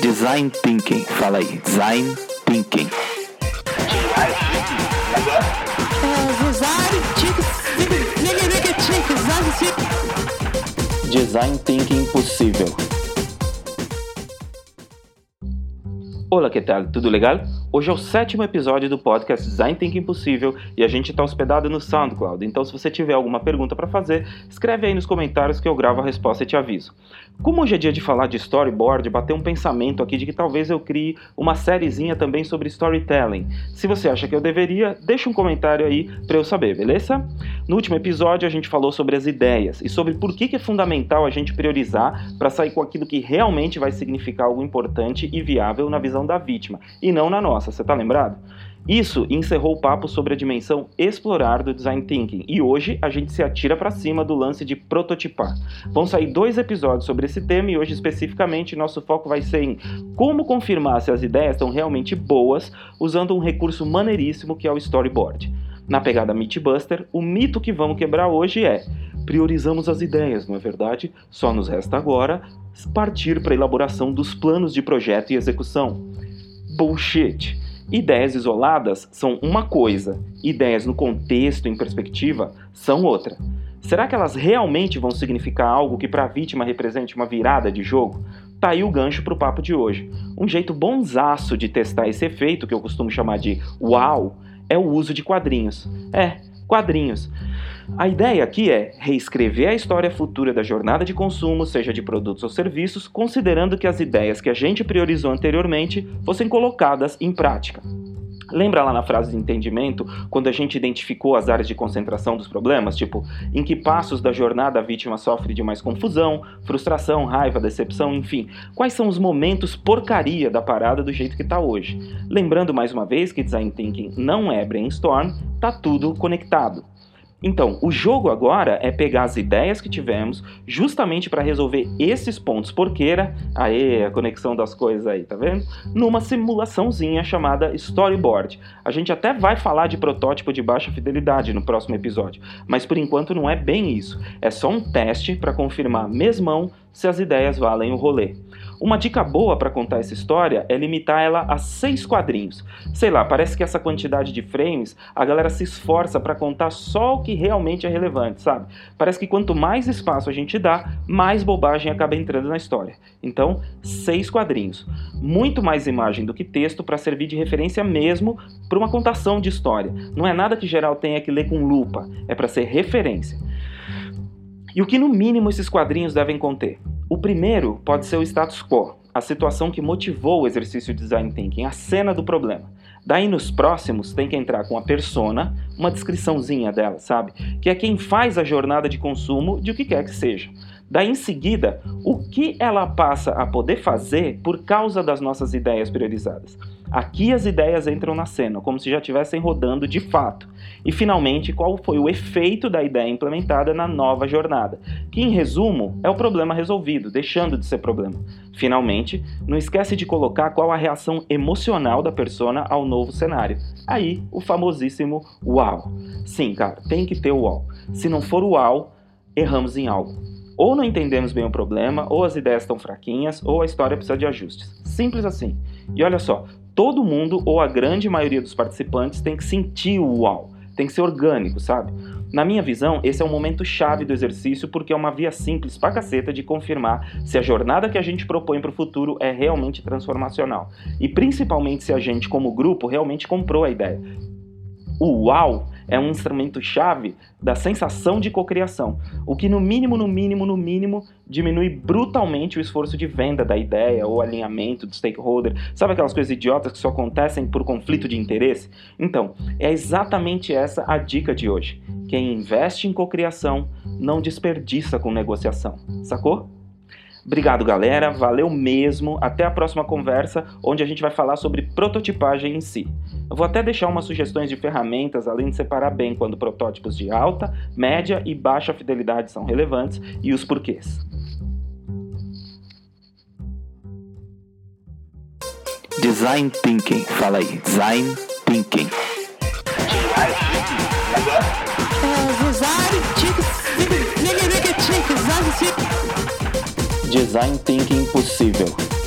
Design Thinking. Fala aí. Design Thinking. Design Thinking possível. Olá, que tal? Tudo legal? Hoje é o sétimo episódio do podcast Design Thinking Impossível e a gente está hospedado no SoundCloud. Então, se você tiver alguma pergunta para fazer, escreve aí nos comentários que eu gravo a resposta e te aviso. Como hoje é dia de falar de storyboard, bater um pensamento aqui de que talvez eu crie uma sériezinha também sobre storytelling. Se você acha que eu deveria, deixa um comentário aí para eu saber, beleza? No último episódio, a gente falou sobre as ideias e sobre por que, que é fundamental a gente priorizar para sair com aquilo que realmente vai significar algo importante e viável na visão da vítima e não na nossa você tá lembrado? Isso encerrou o papo sobre a dimensão explorar do design thinking e hoje a gente se atira para cima do lance de prototipar. Vão sair dois episódios sobre esse tema e hoje especificamente nosso foco vai ser em como confirmar se as ideias estão realmente boas usando um recurso maneiríssimo que é o storyboard. Na pegada Mythbuster, o mito que vamos quebrar hoje é priorizamos as ideias, não é verdade? Só nos resta agora partir para a elaboração dos planos de projeto e execução bullshit. Ideias isoladas são uma coisa, ideias no contexto, em perspectiva, são outra. Será que elas realmente vão significar algo que para a vítima represente uma virada de jogo? Tá aí o gancho para o papo de hoje. Um jeito bonzaço de testar esse efeito, que eu costumo chamar de uau, é o uso de quadrinhos. É, quadrinhos. A ideia aqui é reescrever a história futura da jornada de consumo, seja de produtos ou serviços, considerando que as ideias que a gente priorizou anteriormente fossem colocadas em prática. Lembra lá na frase de entendimento, quando a gente identificou as áreas de concentração dos problemas? Tipo, em que passos da jornada a vítima sofre de mais confusão, frustração, raiva, decepção, enfim. Quais são os momentos porcaria da parada do jeito que está hoje? Lembrando mais uma vez que Design Thinking não é brainstorm, tá tudo conectado. Então, o jogo agora é pegar as ideias que tivemos justamente para resolver esses pontos porqueira, aê, a conexão das coisas aí, tá vendo? Numa simulaçãozinha chamada storyboard. A gente até vai falar de protótipo de baixa fidelidade no próximo episódio, mas por enquanto não é bem isso. É só um teste para confirmar mesmão se as ideias valem o rolê. Uma dica boa para contar essa história é limitar ela a seis quadrinhos. Sei lá, parece que essa quantidade de frames a galera se esforça para contar só o que realmente é relevante, sabe? Parece que quanto mais espaço a gente dá, mais bobagem acaba entrando na história. Então, seis quadrinhos. Muito mais imagem do que texto para servir de referência mesmo para uma contação de história. Não é nada que geral tenha que ler com lupa, é para ser referência. E o que no mínimo esses quadrinhos devem conter? O primeiro pode ser o status quo, a situação que motivou o exercício de design thinking, a cena do problema. Daí nos próximos tem que entrar com a persona, uma descriçãozinha dela, sabe? Que é quem faz a jornada de consumo de o que quer que seja. Daí em seguida, o que ela passa a poder fazer por causa das nossas ideias priorizadas. Aqui as ideias entram na cena, como se já estivessem rodando de fato. E finalmente, qual foi o efeito da ideia implementada na nova jornada, que em resumo é o problema resolvido, deixando de ser problema. Finalmente, não esquece de colocar qual a reação emocional da persona ao novo cenário. Aí, o famosíssimo uau. Sim, cara, tem que ter o uau. Se não for uau, erramos em algo. Ou não entendemos bem o problema, ou as ideias estão fraquinhas, ou a história precisa de ajustes. Simples assim. E olha só, todo mundo ou a grande maioria dos participantes tem que sentir o uau, tem que ser orgânico, sabe? Na minha visão, esse é o momento chave do exercício porque é uma via simples pra caceta de confirmar se a jornada que a gente propõe para o futuro é realmente transformacional. E principalmente se a gente, como grupo, realmente comprou a ideia. O uau é um instrumento chave da sensação de cocriação, o que no mínimo, no mínimo, no mínimo diminui brutalmente o esforço de venda da ideia ou alinhamento do stakeholder. Sabe aquelas coisas idiotas que só acontecem por conflito de interesse? Então, é exatamente essa a dica de hoje. Quem investe em cocriação não desperdiça com negociação. Sacou? Obrigado, galera. Valeu mesmo. Até a próxima conversa, onde a gente vai falar sobre prototipagem em si. Eu vou até deixar umas sugestões de ferramentas, além de separar bem quando protótipos de alta, média e baixa fidelidade são relevantes e os porquês. Design Thinking. Fala aí. Design Thinking. Design Thinking possível.